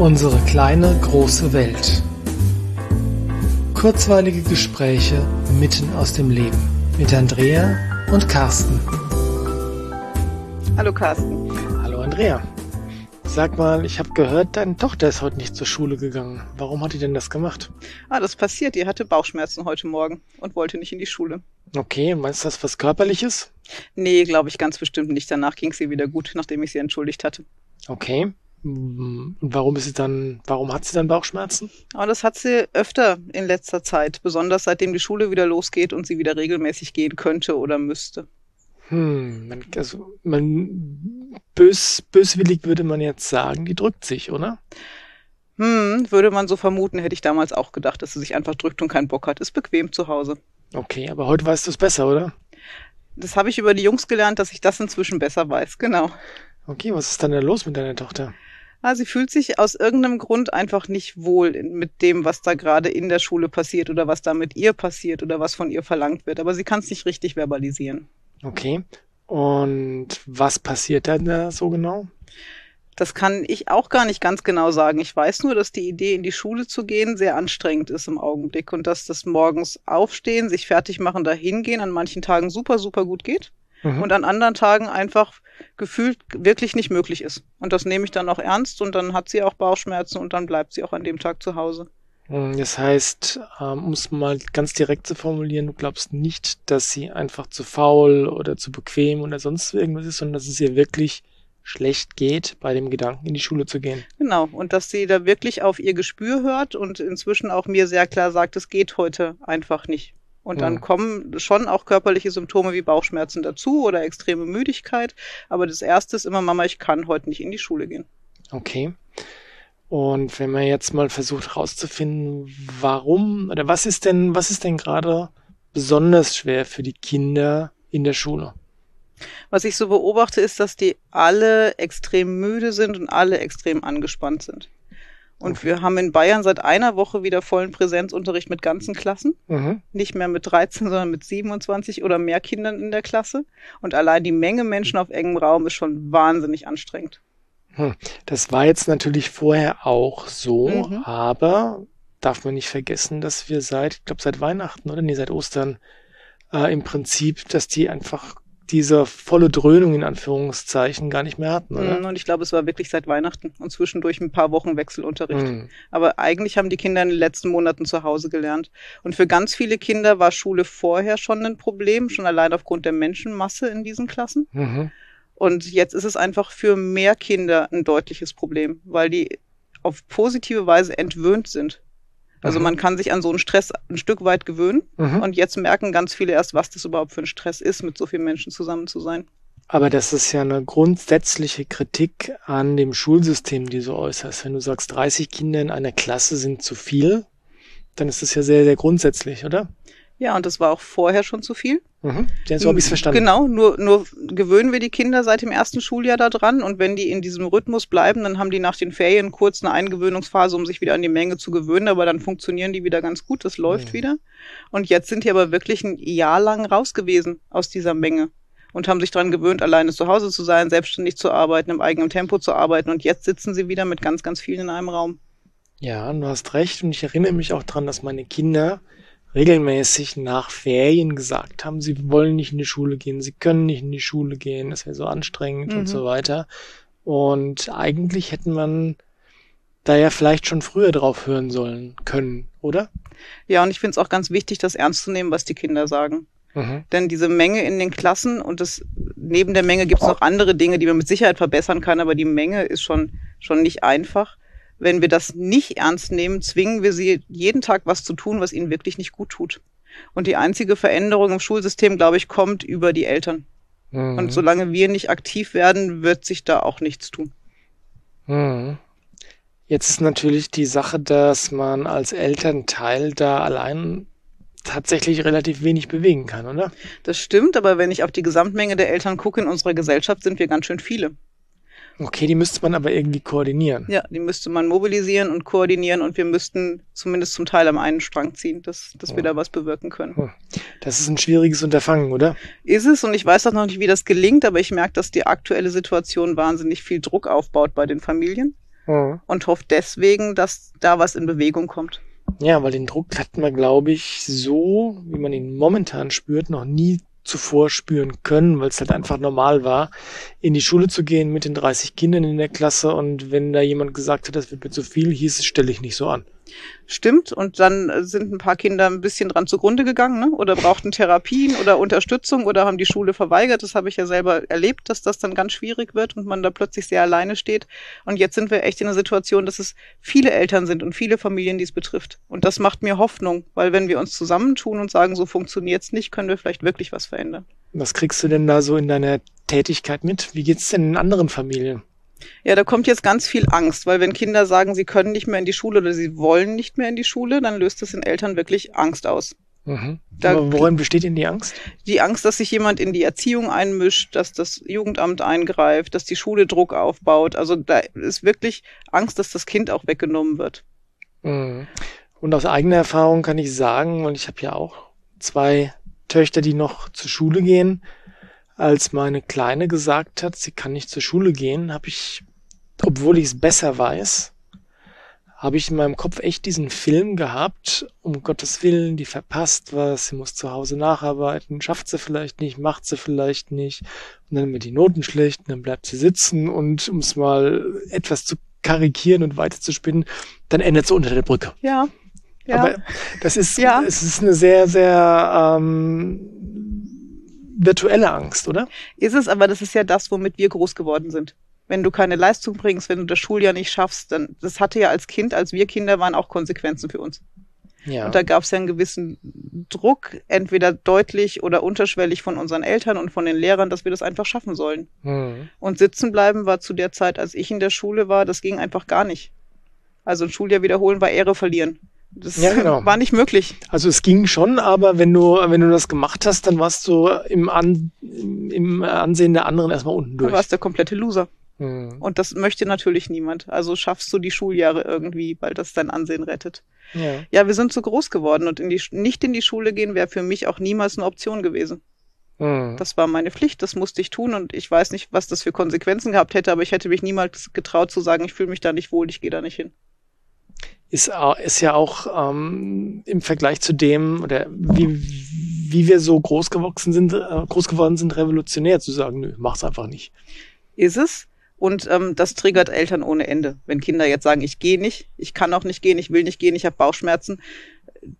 Unsere kleine große Welt. Kurzweilige Gespräche mitten aus dem Leben mit Andrea und Carsten. Hallo Carsten. Hallo Andrea. Sag mal, ich habe gehört, deine Tochter ist heute nicht zur Schule gegangen. Warum hat die denn das gemacht? Ah, das passiert. Die hatte Bauchschmerzen heute Morgen und wollte nicht in die Schule. Okay, meinst du das was körperliches? Nee, glaube ich ganz bestimmt nicht. Danach ging sie wieder gut, nachdem ich sie entschuldigt hatte. Okay. Und warum ist sie dann, warum hat sie dann Bauchschmerzen? Aber das hat sie öfter in letzter Zeit, besonders seitdem die Schule wieder losgeht und sie wieder regelmäßig gehen könnte oder müsste. Hm, man, also man bös, böswillig würde man jetzt sagen, die drückt sich, oder? Hm, würde man so vermuten, hätte ich damals auch gedacht, dass sie sich einfach drückt und keinen Bock hat. Ist bequem zu Hause. Okay, aber heute weißt du es besser, oder? Das habe ich über die Jungs gelernt, dass ich das inzwischen besser weiß, genau. Okay, was ist dann da los mit deiner Tochter? Ah, sie fühlt sich aus irgendeinem Grund einfach nicht wohl mit dem, was da gerade in der Schule passiert oder was da mit ihr passiert oder was von ihr verlangt wird. Aber sie kann es nicht richtig verbalisieren. Okay. Und was passiert dann da so genau? Das kann ich auch gar nicht ganz genau sagen. Ich weiß nur, dass die Idee, in die Schule zu gehen, sehr anstrengend ist im Augenblick und dass das morgens aufstehen, sich fertig machen, dahin gehen an manchen Tagen super, super gut geht mhm. und an anderen Tagen einfach gefühlt wirklich nicht möglich ist. Und das nehme ich dann auch ernst und dann hat sie auch Bauchschmerzen und dann bleibt sie auch an dem Tag zu Hause. Hm, das heißt, ähm, um es mal ganz direkt zu formulieren, du glaubst nicht, dass sie einfach zu faul oder zu bequem oder sonst irgendwas ist, sondern dass es ihr wirklich schlecht geht, bei dem Gedanken in die Schule zu gehen. Genau, und dass sie da wirklich auf ihr Gespür hört und inzwischen auch mir sehr klar sagt, es geht heute einfach nicht. Und dann mhm. kommen schon auch körperliche Symptome wie Bauchschmerzen dazu oder extreme Müdigkeit. Aber das erste ist immer, Mama, ich kann heute nicht in die Schule gehen. Okay. Und wenn man jetzt mal versucht herauszufinden, warum oder was ist denn, was ist denn gerade besonders schwer für die Kinder in der Schule? Was ich so beobachte, ist, dass die alle extrem müde sind und alle extrem angespannt sind. Und wir haben in Bayern seit einer Woche wieder vollen Präsenzunterricht mit ganzen Klassen. Mhm. Nicht mehr mit 13, sondern mit 27 oder mehr Kindern in der Klasse. Und allein die Menge Menschen auf engem Raum ist schon wahnsinnig anstrengend. Hm. Das war jetzt natürlich vorher auch so, mhm. aber darf man nicht vergessen, dass wir seit, ich glaube seit Weihnachten oder nee, seit Ostern äh, im Prinzip, dass die einfach diese volle Dröhnung in Anführungszeichen gar nicht mehr hatten, oder? Mhm, und ich glaube, es war wirklich seit Weihnachten und zwischendurch ein paar Wochen Wechselunterricht. Mhm. Aber eigentlich haben die Kinder in den letzten Monaten zu Hause gelernt. Und für ganz viele Kinder war Schule vorher schon ein Problem, schon allein aufgrund der Menschenmasse in diesen Klassen. Mhm. Und jetzt ist es einfach für mehr Kinder ein deutliches Problem, weil die auf positive Weise entwöhnt sind. Also mhm. man kann sich an so einen Stress ein Stück weit gewöhnen. Mhm. Und jetzt merken ganz viele erst, was das überhaupt für ein Stress ist, mit so vielen Menschen zusammen zu sein. Aber das ist ja eine grundsätzliche Kritik an dem Schulsystem, die du äußerst. Wenn du sagst, 30 Kinder in einer Klasse sind zu viel, dann ist das ja sehr, sehr grundsätzlich, oder? Ja, und das war auch vorher schon zu viel. Mhm. So habe ich verstanden. Genau, nur, nur gewöhnen wir die Kinder seit dem ersten Schuljahr da dran und wenn die in diesem Rhythmus bleiben, dann haben die nach den Ferien kurz eine Eingewöhnungsphase, um sich wieder an die Menge zu gewöhnen, aber dann funktionieren die wieder ganz gut, das läuft mhm. wieder. Und jetzt sind die aber wirklich ein Jahr lang raus gewesen aus dieser Menge und haben sich daran gewöhnt, alleine zu Hause zu sein, selbstständig zu arbeiten, im eigenen Tempo zu arbeiten und jetzt sitzen sie wieder mit ganz, ganz vielen in einem Raum. Ja, du hast recht und ich erinnere mich auch dran, dass meine Kinder regelmäßig nach Ferien gesagt haben, sie wollen nicht in die Schule gehen, sie können nicht in die Schule gehen, das wäre so anstrengend mhm. und so weiter. Und eigentlich hätten man da ja vielleicht schon früher drauf hören sollen können, oder? Ja, und ich finde es auch ganz wichtig, das ernst zu nehmen, was die Kinder sagen. Mhm. Denn diese Menge in den Klassen und das neben der Menge gibt es noch andere Dinge, die man mit Sicherheit verbessern kann, aber die Menge ist schon schon nicht einfach wenn wir das nicht ernst nehmen, zwingen wir sie jeden Tag was zu tun, was ihnen wirklich nicht gut tut. Und die einzige Veränderung im Schulsystem, glaube ich, kommt über die Eltern. Mhm. Und solange wir nicht aktiv werden, wird sich da auch nichts tun. Mhm. Jetzt ist natürlich die Sache, dass man als Elternteil da allein tatsächlich relativ wenig bewegen kann, oder? Das stimmt, aber wenn ich auf die Gesamtmenge der Eltern gucke in unserer Gesellschaft, sind wir ganz schön viele. Okay, die müsste man aber irgendwie koordinieren. Ja, die müsste man mobilisieren und koordinieren und wir müssten zumindest zum Teil am einen Strang ziehen, dass, dass ja. wir da was bewirken können. Hm. Das ist ein schwieriges Unterfangen, oder? Ist es und ich weiß auch noch nicht, wie das gelingt, aber ich merke, dass die aktuelle Situation wahnsinnig viel Druck aufbaut bei den Familien. mhm. und hofft deswegen, dass da was in Bewegung kommt. Ja, weil den Druck hat man, glaube ich, so, wie man ihn momentan spürt, noch nie zuvor spüren können, weil es halt einfach normal war, in die Schule zu gehen mit den 30 Kindern in der Klasse und wenn da jemand gesagt hat, das wird mir zu viel, hieß es, stelle ich nicht so an. Stimmt, und dann sind ein paar Kinder ein bisschen dran zugrunde gegangen, ne? oder brauchten Therapien oder Unterstützung oder haben die Schule verweigert. Das habe ich ja selber erlebt, dass das dann ganz schwierig wird und man da plötzlich sehr alleine steht. Und jetzt sind wir echt in einer Situation, dass es viele Eltern sind und viele Familien, die es betrifft. Und das macht mir Hoffnung, weil wenn wir uns zusammentun und sagen, so funktioniert's nicht, können wir vielleicht wirklich was verändern. Was kriegst du denn da so in deiner Tätigkeit mit? Wie geht's denn in anderen Familien? Ja, da kommt jetzt ganz viel Angst, weil wenn Kinder sagen, sie können nicht mehr in die Schule oder sie wollen nicht mehr in die Schule, dann löst das in Eltern wirklich Angst aus. Mhm. Da, Aber worin besteht denn die Angst? Die Angst, dass sich jemand in die Erziehung einmischt, dass das Jugendamt eingreift, dass die Schule Druck aufbaut. Also da ist wirklich Angst, dass das Kind auch weggenommen wird. Mhm. Und aus eigener Erfahrung kann ich sagen, und ich habe ja auch zwei Töchter, die noch zur Schule gehen, als meine Kleine gesagt hat, sie kann nicht zur Schule gehen, habe ich, obwohl ich es besser weiß, habe ich in meinem Kopf echt diesen Film gehabt, um Gottes Willen, die verpasst was, sie muss zu Hause nacharbeiten, schafft sie vielleicht nicht, macht sie vielleicht nicht, und dann wird die Noten schlecht, und dann bleibt sie sitzen und um es mal etwas zu karikieren und weiterzuspinnen, dann endet sie unter der Brücke. Ja. ja. Aber das ist, ja. es ist eine sehr, sehr ähm, virtuelle Angst, oder? Ist es, aber das ist ja das, womit wir groß geworden sind. Wenn du keine Leistung bringst, wenn du das Schuljahr nicht schaffst, dann das hatte ja als Kind, als wir Kinder waren, auch Konsequenzen für uns. Ja. Und da gab es ja einen gewissen Druck, entweder deutlich oder unterschwellig von unseren Eltern und von den Lehrern, dass wir das einfach schaffen sollen. Mhm. Und sitzen bleiben war zu der Zeit, als ich in der Schule war, das ging einfach gar nicht. Also ein Schuljahr wiederholen war Ehre verlieren. Das ja, genau. war nicht möglich. Also es ging schon, aber wenn du, wenn du das gemacht hast, dann warst du im, An, im Ansehen der anderen erstmal unten durch. Du warst der komplette Loser. Hm. Und das möchte natürlich niemand. Also schaffst du die Schuljahre irgendwie, weil das dein Ansehen rettet. Ja, ja wir sind zu groß geworden und in die, nicht in die Schule gehen wäre für mich auch niemals eine Option gewesen. Hm. Das war meine Pflicht, das musste ich tun und ich weiß nicht, was das für Konsequenzen gehabt hätte, aber ich hätte mich niemals getraut zu sagen, ich fühle mich da nicht wohl, ich gehe da nicht hin ist, ist ja auch ähm, im Vergleich zu dem, oder wie, wie wir so groß gewachsen sind, äh, groß geworden sind, revolutionär zu sagen, nö, mach's einfach nicht. Ist es? Und ähm, das triggert Eltern ohne Ende. Wenn Kinder jetzt sagen, ich gehe nicht, ich kann auch nicht gehen, ich will nicht gehen, ich habe Bauchschmerzen,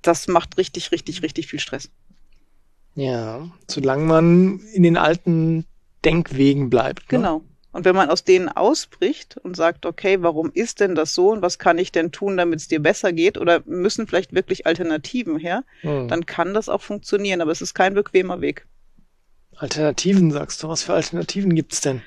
das macht richtig, richtig, richtig viel Stress. Ja, solange man in den alten Denkwegen bleibt. Ne? Genau. Und wenn man aus denen ausbricht und sagt, okay, warum ist denn das so und was kann ich denn tun, damit es dir besser geht oder müssen vielleicht wirklich Alternativen her, hm. dann kann das auch funktionieren, aber es ist kein bequemer Weg. Alternativen, sagst du, was für Alternativen gibt's denn?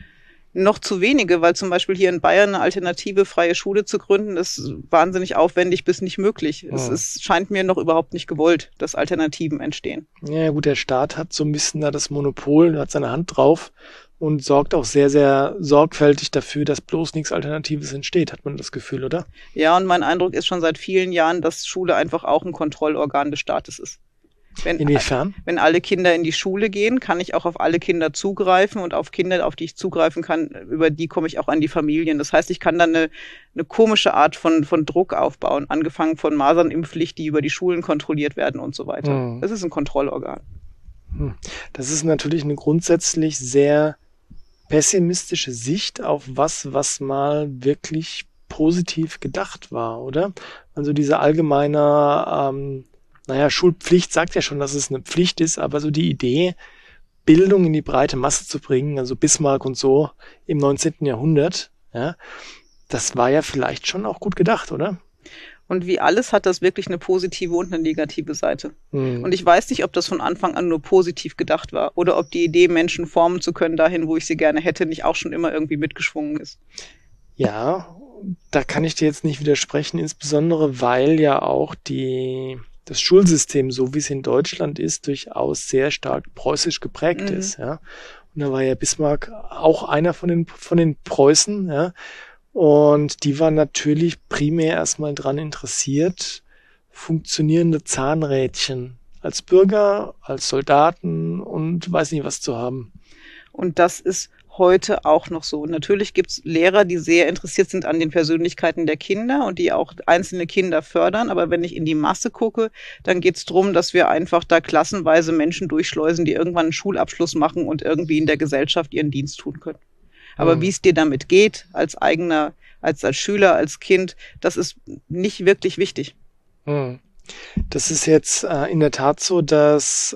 Noch zu wenige, weil zum Beispiel hier in Bayern eine alternative freie Schule zu gründen, ist wahnsinnig aufwendig bis nicht möglich. Hm. Es ist, scheint mir noch überhaupt nicht gewollt, dass Alternativen entstehen. Ja, gut, der Staat hat so ein bisschen da das Monopol, hat seine Hand drauf und sorgt auch sehr, sehr sorgfältig dafür, dass bloß nichts Alternatives entsteht, hat man das Gefühl, oder? Ja, und mein Eindruck ist schon seit vielen Jahren, dass Schule einfach auch ein Kontrollorgan des Staates ist. Wenn, Inwiefern? Wenn alle Kinder in die Schule gehen, kann ich auch auf alle Kinder zugreifen und auf Kinder, auf die ich zugreifen kann, über die komme ich auch an die Familien. Das heißt, ich kann dann eine, eine komische Art von, von Druck aufbauen, angefangen von Masernimpfpflicht, die über die Schulen kontrolliert werden und so weiter. Hm. Das ist ein Kontrollorgan. Hm. Das ist natürlich eine grundsätzlich sehr pessimistische Sicht auf was, was mal wirklich positiv gedacht war, oder? Also diese allgemeine, ähm, naja, Schulpflicht sagt ja schon, dass es eine Pflicht ist, aber so die Idee, Bildung in die breite Masse zu bringen, also Bismarck und so im 19. Jahrhundert, ja, das war ja vielleicht schon auch gut gedacht, oder? Und wie alles hat das wirklich eine positive und eine negative Seite. Mhm. Und ich weiß nicht, ob das von Anfang an nur positiv gedacht war oder ob die Idee, Menschen formen zu können dahin, wo ich sie gerne hätte, nicht auch schon immer irgendwie mitgeschwungen ist. Ja, da kann ich dir jetzt nicht widersprechen, insbesondere weil ja auch die, das Schulsystem, so wie es in Deutschland ist, durchaus sehr stark preußisch geprägt mhm. ist. Ja. Und da war ja Bismarck auch einer von den, von den Preußen, ja. Und die waren natürlich primär erstmal dran interessiert, funktionierende Zahnrädchen als Bürger, als Soldaten und weiß nicht was zu haben. Und das ist heute auch noch so. natürlich gibt es Lehrer, die sehr interessiert sind an den Persönlichkeiten der Kinder und die auch einzelne Kinder fördern. Aber wenn ich in die Masse gucke, dann geht es darum, dass wir einfach da klassenweise Menschen durchschleusen, die irgendwann einen Schulabschluss machen und irgendwie in der Gesellschaft ihren Dienst tun können. Aber mhm. wie es dir damit geht, als eigener, als, als Schüler, als Kind, das ist nicht wirklich wichtig. Mhm. Das ist jetzt äh, in der Tat so, dass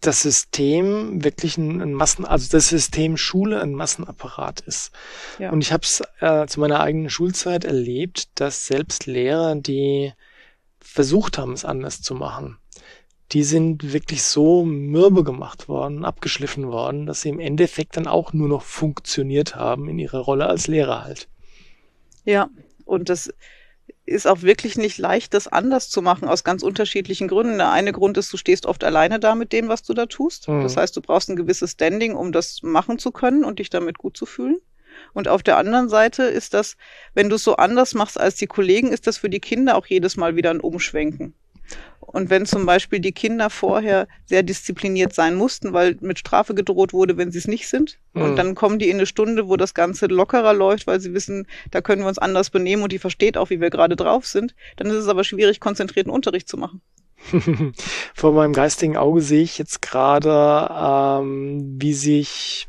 das System wirklich ein, ein, Massen, also das System Schule ein Massenapparat ist. Ja. Und ich habe es äh, zu meiner eigenen Schulzeit erlebt, dass selbst Lehrer, die versucht haben, es anders zu machen, die sind wirklich so mürbe gemacht worden, abgeschliffen worden, dass sie im Endeffekt dann auch nur noch funktioniert haben in ihrer Rolle als Lehrer halt. Ja, und das ist auch wirklich nicht leicht, das anders zu machen, aus ganz unterschiedlichen Gründen. Der eine Grund ist, du stehst oft alleine da mit dem, was du da tust. Mhm. Das heißt, du brauchst ein gewisses Standing, um das machen zu können und dich damit gut zu fühlen. Und auf der anderen Seite ist das, wenn du es so anders machst als die Kollegen, ist das für die Kinder auch jedes Mal wieder ein Umschwenken. Und wenn zum Beispiel die Kinder vorher sehr diszipliniert sein mussten, weil mit Strafe gedroht wurde, wenn sie es nicht sind, mhm. und dann kommen die in eine Stunde, wo das Ganze lockerer läuft, weil sie wissen, da können wir uns anders benehmen und die versteht auch, wie wir gerade drauf sind, dann ist es aber schwierig, konzentrierten Unterricht zu machen. Vor meinem geistigen Auge sehe ich jetzt gerade, ähm, wie sich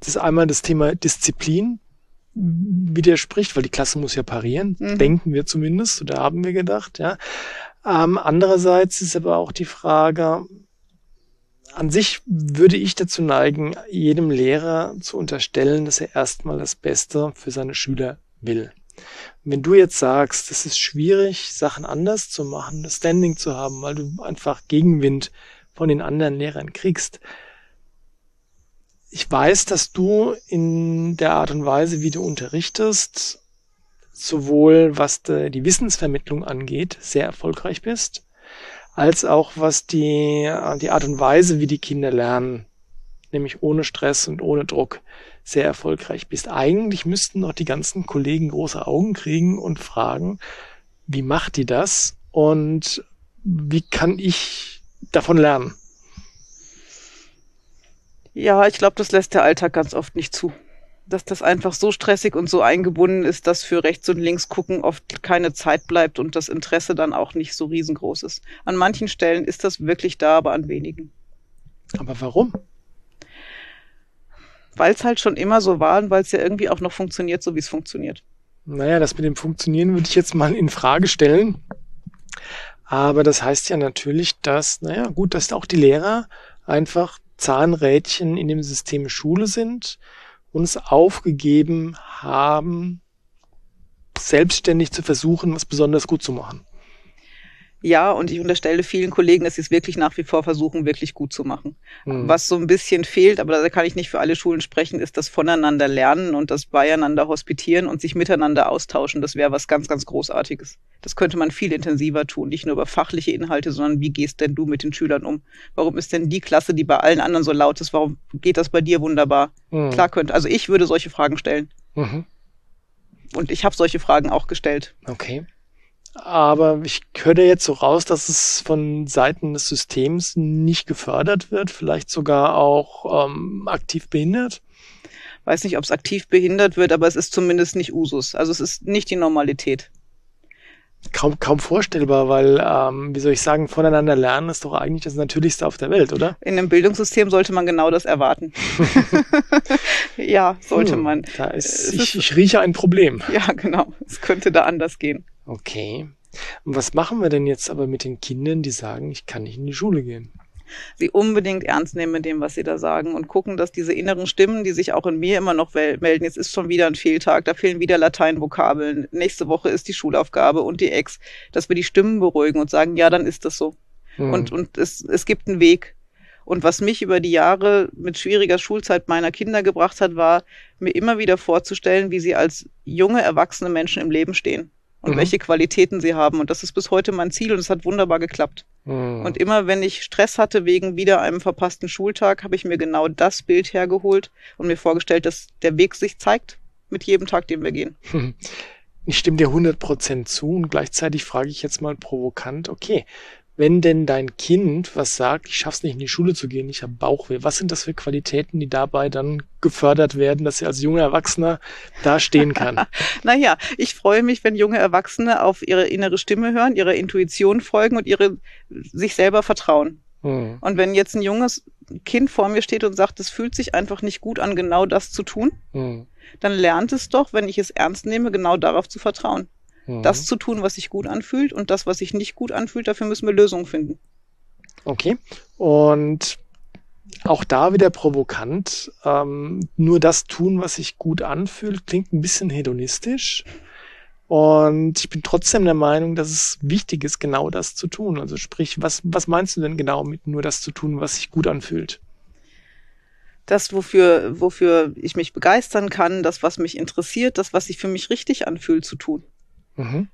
das einmal das Thema Disziplin widerspricht, weil die Klasse muss ja parieren, mhm. denken wir zumindest, oder haben wir gedacht, ja. Ähm, andererseits ist aber auch die Frage, an sich würde ich dazu neigen, jedem Lehrer zu unterstellen, dass er erstmal das Beste für seine Schüler will. wenn du jetzt sagst, es ist schwierig, Sachen anders zu machen, das Standing zu haben, weil du einfach Gegenwind von den anderen Lehrern kriegst. Ich weiß, dass du in der Art und Weise, wie du unterrichtest, sowohl was die Wissensvermittlung angeht, sehr erfolgreich bist, als auch was die, die Art und Weise, wie die Kinder lernen, nämlich ohne Stress und ohne Druck, sehr erfolgreich bist. Eigentlich müssten doch die ganzen Kollegen große Augen kriegen und fragen, wie macht die das und wie kann ich davon lernen? Ja, ich glaube, das lässt der Alltag ganz oft nicht zu dass das einfach so stressig und so eingebunden ist, dass für rechts und links gucken oft keine Zeit bleibt und das Interesse dann auch nicht so riesengroß ist. An manchen Stellen ist das wirklich da, aber an wenigen. Aber warum? Weil es halt schon immer so war und weil es ja irgendwie auch noch funktioniert, so wie es funktioniert. Naja, das mit dem Funktionieren würde ich jetzt mal in Frage stellen. Aber das heißt ja natürlich, dass, naja, gut, dass auch die Lehrer einfach Zahnrädchen in dem System Schule sind uns aufgegeben haben, selbstständig zu versuchen, was besonders gut zu machen. Ja, und ich unterstelle vielen Kollegen, dass sie es wirklich nach wie vor versuchen, wirklich gut zu machen. Mhm. Was so ein bisschen fehlt, aber da kann ich nicht für alle Schulen sprechen, ist das Voneinander lernen und das Beieinander hospitieren und sich miteinander austauschen. Das wäre was ganz, ganz Großartiges. Das könnte man viel intensiver tun, nicht nur über fachliche Inhalte, sondern wie gehst denn du mit den Schülern um? Warum ist denn die Klasse, die bei allen anderen so laut ist, warum geht das bei dir wunderbar? Mhm. Klar könnte. Also ich würde solche Fragen stellen. Mhm. Und ich habe solche Fragen auch gestellt. Okay. Aber ich höre jetzt so raus, dass es von Seiten des Systems nicht gefördert wird, vielleicht sogar auch ähm, aktiv behindert. Weiß nicht, ob es aktiv behindert wird, aber es ist zumindest nicht Usus. Also es ist nicht die Normalität. Kaum, kaum vorstellbar, weil, ähm, wie soll ich sagen, voneinander lernen ist doch eigentlich das Natürlichste auf der Welt, oder? In einem Bildungssystem sollte man genau das erwarten. ja, sollte hm, man. Da ist, ich, ich rieche ein Problem. Ja, genau. Es könnte da anders gehen. Okay. Und was machen wir denn jetzt aber mit den Kindern, die sagen, ich kann nicht in die Schule gehen? Sie unbedingt ernst nehmen mit dem, was sie da sagen und gucken, dass diese inneren Stimmen, die sich auch in mir immer noch melden, jetzt ist schon wieder ein Fehltag, da fehlen wieder Lateinvokabeln, nächste Woche ist die Schulaufgabe und die Ex, dass wir die Stimmen beruhigen und sagen, ja, dann ist das so. Hm. Und, und es, es gibt einen Weg. Und was mich über die Jahre mit schwieriger Schulzeit meiner Kinder gebracht hat, war, mir immer wieder vorzustellen, wie sie als junge, erwachsene Menschen im Leben stehen und mhm. welche Qualitäten sie haben. Und das ist bis heute mein Ziel und es hat wunderbar geklappt. Mhm. Und immer wenn ich Stress hatte wegen wieder einem verpassten Schultag, habe ich mir genau das Bild hergeholt und mir vorgestellt, dass der Weg sich zeigt mit jedem Tag, den wir gehen. Ich stimme dir 100% zu und gleichzeitig frage ich jetzt mal provokant, okay, wenn denn dein Kind was sagt, ich schaff's nicht in die Schule zu gehen, ich habe Bauchweh, was sind das für Qualitäten, die dabei dann gefördert werden, dass er als junger Erwachsener da stehen kann? naja, ich freue mich, wenn junge Erwachsene auf ihre innere Stimme hören, ihrer Intuition folgen und ihre sich selber vertrauen. Hm. Und wenn jetzt ein junges Kind vor mir steht und sagt, es fühlt sich einfach nicht gut an, genau das zu tun, hm. dann lernt es doch, wenn ich es ernst nehme, genau darauf zu vertrauen mhm. das zu tun, was sich gut anfühlt und das, was sich nicht gut anfühlt, dafür müssen wir Lösungen finden. Okay. Und auch da wieder provokant. Ähm, nur das tun, was sich gut anfühlt, klingt ein bisschen hedonistisch. Und ich bin trotzdem der Meinung, dass es wichtig ist, genau das zu tun. Also sprich, was, was meinst du denn genau mit nur das zu tun, was sich gut anfühlt? Das, wofür, wofür ich mich begeistern kann, das, was mich interessiert, das, was sich für mich richtig anfühlt, zu tun. Mhm.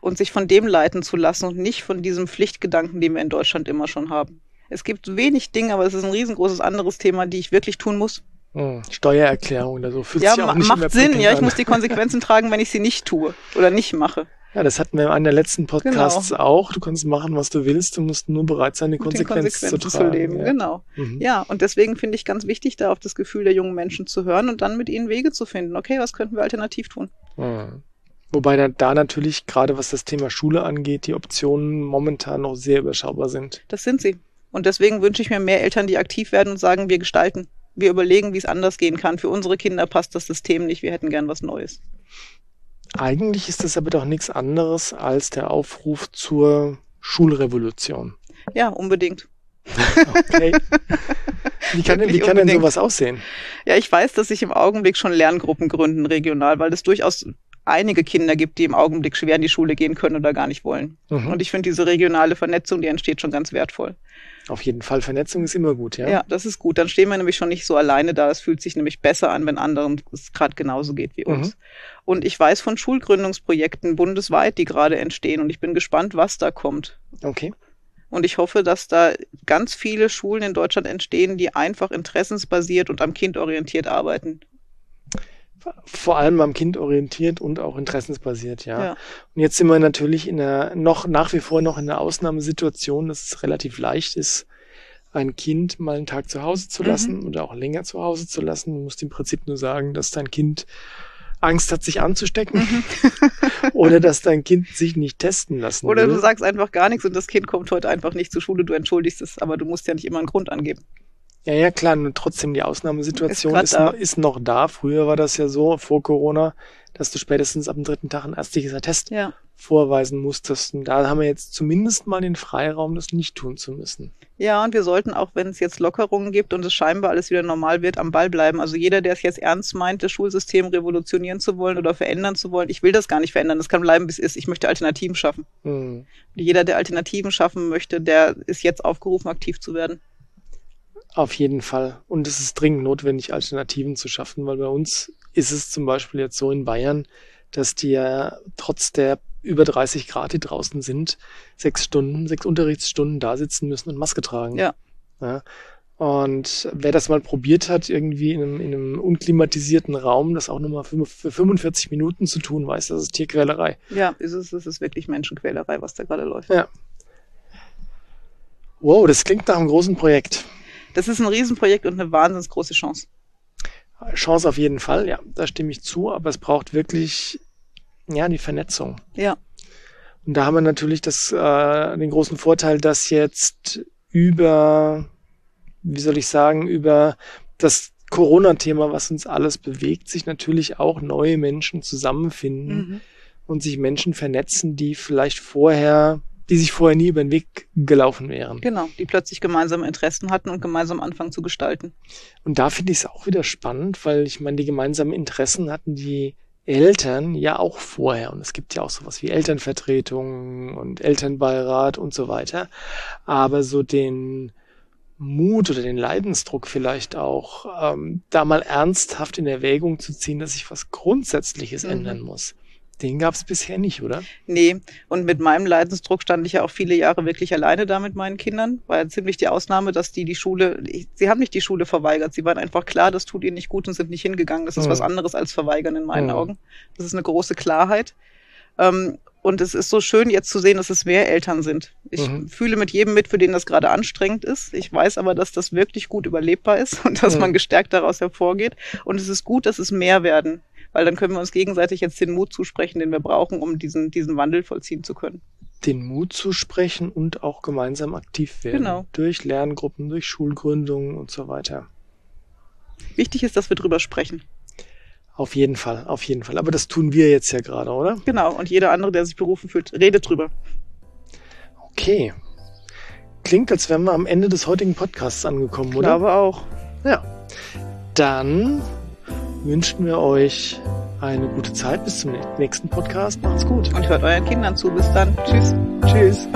Und sich von dem leiten zu lassen und nicht von diesem Pflichtgedanken, den wir in Deutschland immer schon haben. Es gibt wenig Dinge, aber es ist ein riesengroßes anderes Thema, die ich wirklich tun muss. Hm, Steuererklärung oder so. Fühlt ja, sich auch nicht macht Sinn. Ja, ich muss die Konsequenzen tragen, wenn ich sie nicht tue oder nicht mache. Ja, das hatten wir in einem der letzten Podcasts genau. auch. Du kannst machen, was du willst. Du musst nur bereit sein, die Konsequenzen, Konsequenzen, zu tragen. Zu leben. Ja. Genau. Mhm. Ja, und deswegen finde ich ganz wichtig, da auf das Gefühl der jungen Menschen zu hören und dann mit ihnen Wege zu finden. Okay, was könnten wir alternativ tun? Mhm. Wobei da, natürlich, gerade was das Thema Schule angeht, die Optionen momentan noch sehr überschaubar sind. Das sind sie. Und deswegen wünsche ich mir mehr Eltern, die aktiv werden und sagen, wir gestalten. Wir überlegen, wie es anders gehen kann. Für unsere Kinder passt das System nicht. Wir hätten gern was Neues. Eigentlich ist das aber doch nichts anderes als der Aufruf zur Schulrevolution. Ja, unbedingt. okay. Wie kann, wie kann denn sowas aussehen? Ja, ich weiß, dass sich im Augenblick schon Lerngruppen gründen regional, weil das durchaus einige Kinder gibt, die im Augenblick schwer in die Schule gehen können oder gar nicht wollen. Mhm. Und ich finde diese regionale Vernetzung, die entsteht schon ganz wertvoll. Auf jeden Fall, Vernetzung ist immer gut, ja. Ja, das ist gut. Dann stehen wir nämlich schon nicht so alleine da. Es fühlt sich nämlich besser an, wenn anderen es gerade genauso geht wie uns. Mhm. Und ich weiß von Schulgründungsprojekten bundesweit, die gerade entstehen. Und ich bin gespannt, was da kommt. Okay. Und ich hoffe, dass da ganz viele Schulen in Deutschland entstehen, die einfach interessensbasiert und am Kind orientiert arbeiten vor allem am Kind orientiert und auch interessensbasiert, ja. ja. Und jetzt sind wir natürlich in einer, noch, nach wie vor noch in einer Ausnahmesituation, dass es relativ leicht ist, ein Kind mal einen Tag zu Hause zu lassen mhm. oder auch länger zu Hause zu lassen. Du musst im Prinzip nur sagen, dass dein Kind Angst hat, sich anzustecken mhm. oder dass dein Kind sich nicht testen lassen Oder will. du sagst einfach gar nichts und das Kind kommt heute einfach nicht zur Schule, du entschuldigst es, aber du musst ja nicht immer einen Grund angeben. Ja, ja, klar, nur trotzdem die Ausnahmesituation ist, ist, noch, ist, noch da. Früher war das ja so, vor Corona, dass du spätestens ab dem dritten Tag ein ärztliches Attest ja. vorweisen musstest. Und da haben wir jetzt zumindest mal den Freiraum, das nicht tun zu müssen. Ja, und wir sollten auch, wenn es jetzt Lockerungen gibt und es scheinbar alles wieder normal wird, am Ball bleiben. Also jeder, der es jetzt ernst meint, das Schulsystem revolutionieren zu wollen oder verändern zu wollen, ich will das gar nicht verändern, das kann bleiben, wie es ist. Ich möchte Alternativen schaffen. Hm. Jeder, der Alternativen schaffen möchte, der ist jetzt aufgerufen, aktiv zu werden. Auf jeden Fall. Und es ist dringend notwendig, Alternativen zu schaffen, weil bei uns ist es zum Beispiel jetzt so in Bayern, dass die ja trotz der über 30 Grad, die draußen sind, sechs Stunden, sechs Unterrichtsstunden da sitzen müssen und Maske tragen. Ja. ja. Und wer das mal probiert hat, irgendwie in einem, in einem unklimatisierten Raum, das auch nochmal für 45 Minuten zu tun, weiß, das ist Tierquälerei. Ja, ist es, es ist wirklich Menschenquälerei, was da gerade läuft. Ja. Wow, das klingt nach einem großen Projekt. Das ist ein Riesenprojekt und eine wahnsinnig große Chance. Chance auf jeden Fall, ja, da stimme ich zu, aber es braucht wirklich, ja, die Vernetzung. Ja. Und da haben wir natürlich das, äh, den großen Vorteil, dass jetzt über, wie soll ich sagen, über das Corona-Thema, was uns alles bewegt, sich natürlich auch neue Menschen zusammenfinden mhm. und sich Menschen vernetzen, die vielleicht vorher die sich vorher nie über den Weg gelaufen wären. Genau, die plötzlich gemeinsame Interessen hatten und gemeinsam anfangen zu gestalten. Und da finde ich es auch wieder spannend, weil ich meine, die gemeinsamen Interessen hatten die Eltern ja auch vorher. Und es gibt ja auch sowas wie Elternvertretung und Elternbeirat und so weiter. Aber so den Mut oder den Leidensdruck vielleicht auch, ähm, da mal ernsthaft in Erwägung zu ziehen, dass sich was Grundsätzliches mhm. ändern muss. Den gab es bisher nicht, oder? Nee, und mit meinem Leidensdruck stand ich ja auch viele Jahre wirklich alleine da mit meinen Kindern. War ja ziemlich die Ausnahme, dass die die Schule, sie haben nicht die Schule verweigert. Sie waren einfach klar, das tut ihnen nicht gut und sind nicht hingegangen. Das ist mhm. was anderes als verweigern in meinen mhm. Augen. Das ist eine große Klarheit. Ähm, Und es ist so schön jetzt zu sehen, dass es mehr Eltern sind. Ich mhm. fühle mit jedem mit, für den das gerade anstrengend ist. Ich weiß aber, dass das wirklich gut überlebbar ist und dass mhm. man gestärkt daraus hervorgeht. Und es ist gut, dass es mehr werden, weil dann können wir uns gegenseitig jetzt den Mut zusprechen, den wir brauchen, um diesen, diesen Wandel vollziehen zu können. Den Mut zusprechen und auch gemeinsam aktiv werden. Genau. Durch Lerngruppen, durch Schulgründungen und so weiter. Wichtig ist, dass wir drüber sprechen. Auf jeden Fall, auf jeden Fall. Aber das tun wir jetzt ja gerade, oder? Genau. Und jeder andere, der sich berufen fühlt, redet drüber. Okay. Klingt, als wären wir am Ende des heutigen Podcasts angekommen, oder? Ich glaube auch. Ja. Dann wünschen wir euch eine gute Zeit bis zum nächsten Podcast. Macht's gut. Und hört euren Kindern zu. Bis dann. Tschüss. Tschüss.